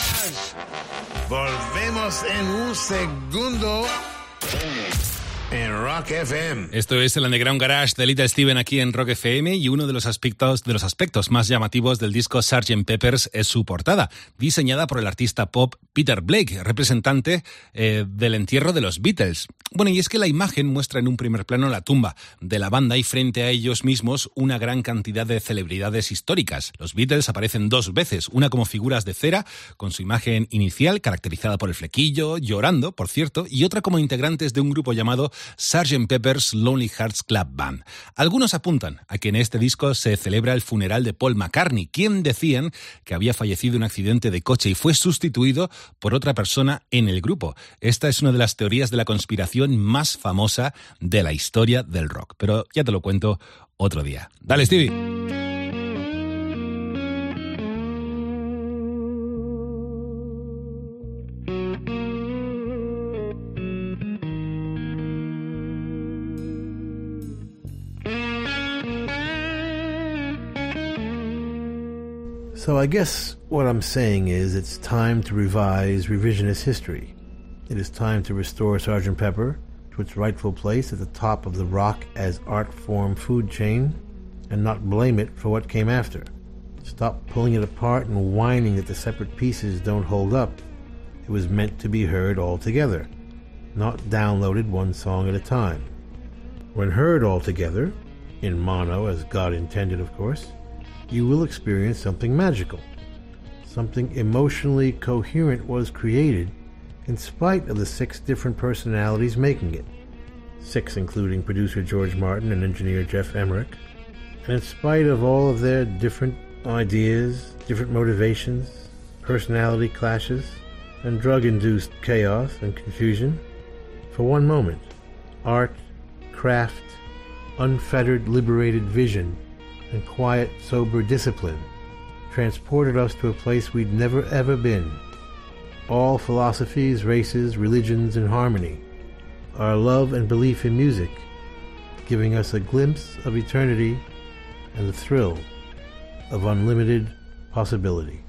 Volvemos en un segundo en Rock FM.
Esto es el Underground Garage de Little Steven aquí en Rock FM y uno de los aspectos, de los aspectos más llamativos del disco Sgt. Peppers es su portada, diseñada por el artista pop Peter Blake, representante eh, del entierro de los Beatles. Bueno, y es que la imagen muestra en un primer plano la tumba de la banda y frente a ellos mismos una gran cantidad de celebridades históricas. Los Beatles aparecen dos veces, una como figuras de cera, con su imagen inicial caracterizada por el flequillo, llorando, por cierto, y otra como integrantes de un grupo llamado Sgt. Pepper's Lonely Hearts Club Band. Algunos apuntan a que en este disco se celebra el funeral de Paul McCartney, quien decían que había fallecido en un accidente de coche y fue sustituido por otra persona en el grupo. Esta es una de las teorías de la conspiración más famosa de la historia del rock, pero ya te lo cuento otro día. Dale, Stevie.
So I guess what I'm saying is it's time to revise revisionist history. It is time to restore Sgt. Pepper to its rightful place at the top of the rock as art form food chain and not blame it for what came after. Stop pulling it apart and whining that the separate pieces don't hold up. It was meant to be heard all together, not downloaded one song at a time. When heard all together, in mono as God intended, of course, you will experience something magical. Something emotionally coherent was created in spite of the six different personalities making it. Six, including producer George Martin and engineer Geoff Emerick. And in spite of all of their different ideas, different motivations, personality clashes, and drug induced chaos and confusion, for one moment, art, craft, unfettered, liberated vision, and quiet, sober discipline transported us to a place we'd never ever been. All philosophies, races, religions in harmony. Our love and belief in music, giving us a glimpse of eternity and the thrill of unlimited possibility.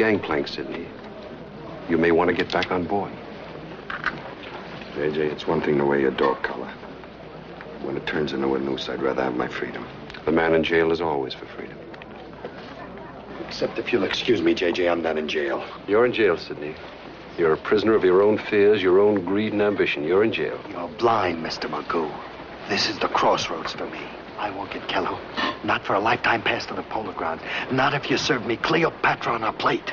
gangplank, Sidney. You may want to get back on board.
JJ, it's one thing to wear your dog collar. When it turns into a noose, I'd rather have my freedom.
The man in jail is always for freedom.
Except if you'll excuse me, JJ, I'm not in jail.
You're in jail, Sidney. You're a prisoner of your own fears, your own greed and ambition. You're in jail.
You're blind, Mr. Magoo. This is the crossroads for me. I won't get Kello not for a lifetime pass to the Polo Grounds. Not if you serve me Cleopatra on a plate.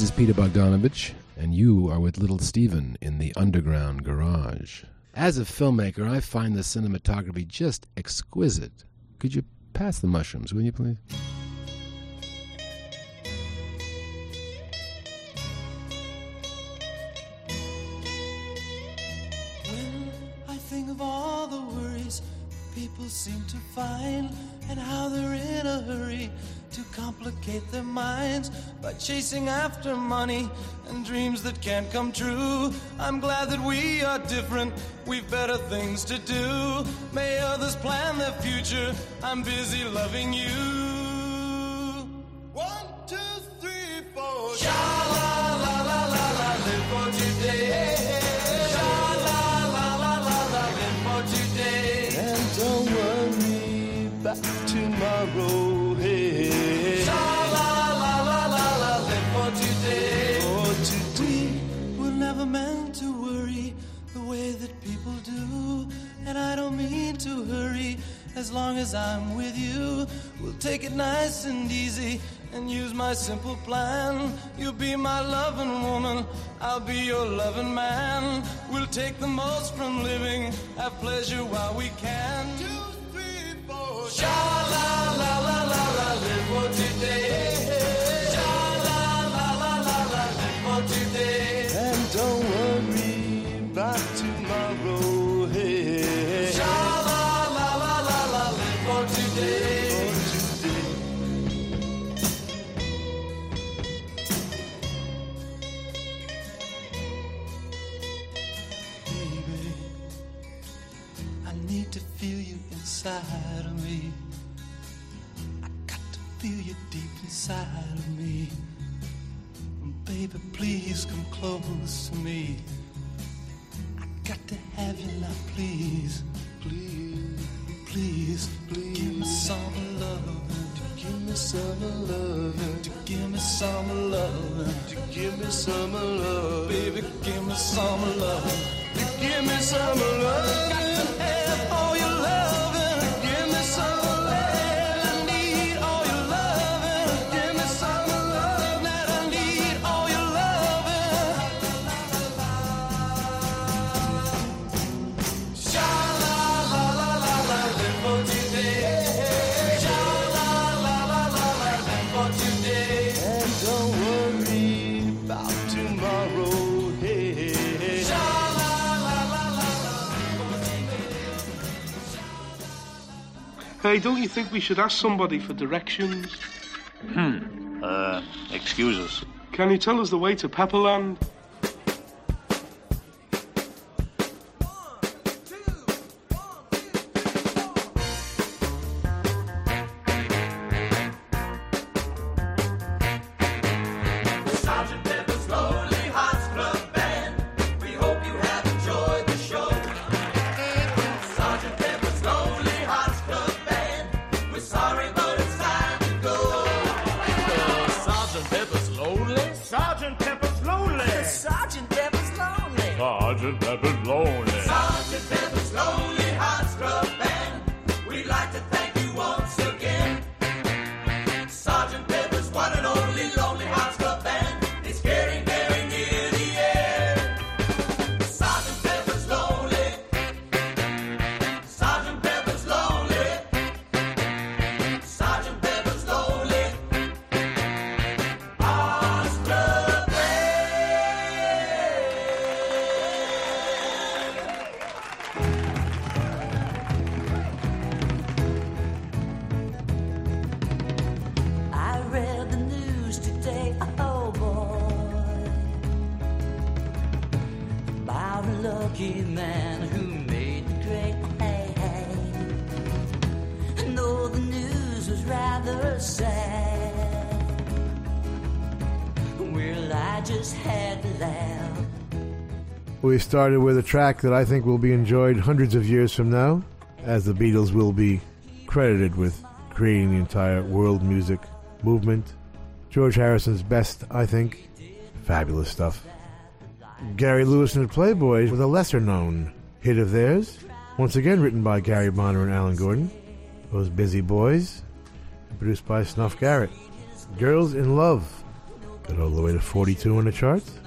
This is Peter Bogdanovich, and you are with Little Steven in the Underground Garage. As a filmmaker, I find the cinematography just exquisite. Could you pass the mushrooms, will you please?
By chasing after money and dreams that can't come true. I'm glad that we are different. We've better things to do. May others plan their future. I'm busy loving you. As I'm with you, we'll take it nice and easy and use my simple plan. You'll be my loving woman, I'll be your loving man. We'll take the most from living, have pleasure while we can. Two, three, four. Sha close to me. I got to have you now, please. Please, please, please. Give me some love. To give me some love. To give me some love. To give me some love. Baby, give me some love. To give me some love. Hey,
don't you think we should ask somebody for directions?
Hmm. Uh, excuse us.
Can you tell us the way to Pepperland?
We
started with a track that I think will be enjoyed hundreds of years from now, as the Beatles will be credited with creating the entire world music movement. George Harrison's best, I think. Fabulous stuff. Gary Lewis and the Playboys with a lesser known hit of theirs, once again written by Gary Bonner and Alan Gordon. Those Busy Boys, produced by Snuff Garrett. Girls in Love.
Got all the way to 42 in the charts.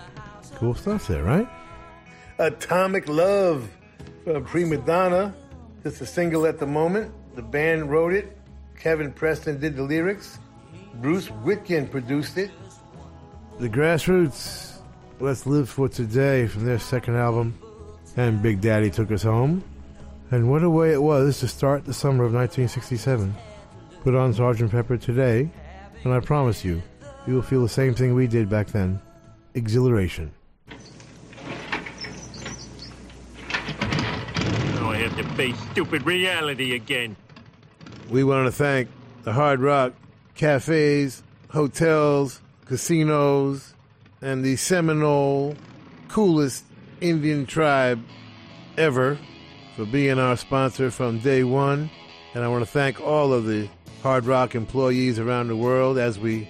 Cool stuff there, right?
Atomic Love from Prima Donna. Just a single at the moment. The band wrote it. Kevin Preston did the lyrics. Bruce Witkin produced it.
The Grassroots, Let's Live for Today from their second album. And Big Daddy took us home. And what a way it was to start the summer of 1967. Put on Sgt. Pepper today, and I promise you, you will feel the same thing we did back then exhilaration.
Oh, I have to face stupid reality again.
We want to thank the Hard Rock cafes, hotels, casinos, and the Seminole coolest Indian tribe ever for being our sponsor from day one. And I want to thank all of the Hard Rock employees around the world as we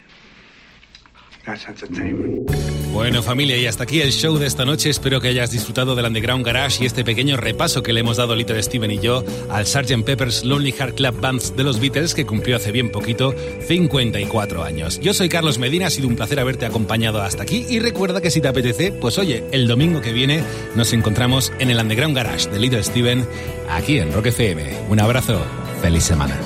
Bueno familia, y hasta aquí el show de esta noche. Espero que hayas disfrutado del Underground Garage y este pequeño repaso que le hemos dado Little Steven y yo al Sgt. Pepper's Lonely Heart Club Bands de los Beatles que cumplió hace bien poquito 54 años. Yo soy Carlos Medina, ha sido un placer haberte acompañado hasta aquí y recuerda que si te apetece, pues oye, el domingo que viene nos encontramos en el Underground Garage de Little Steven aquí en Rock FM. Un abrazo, feliz semana.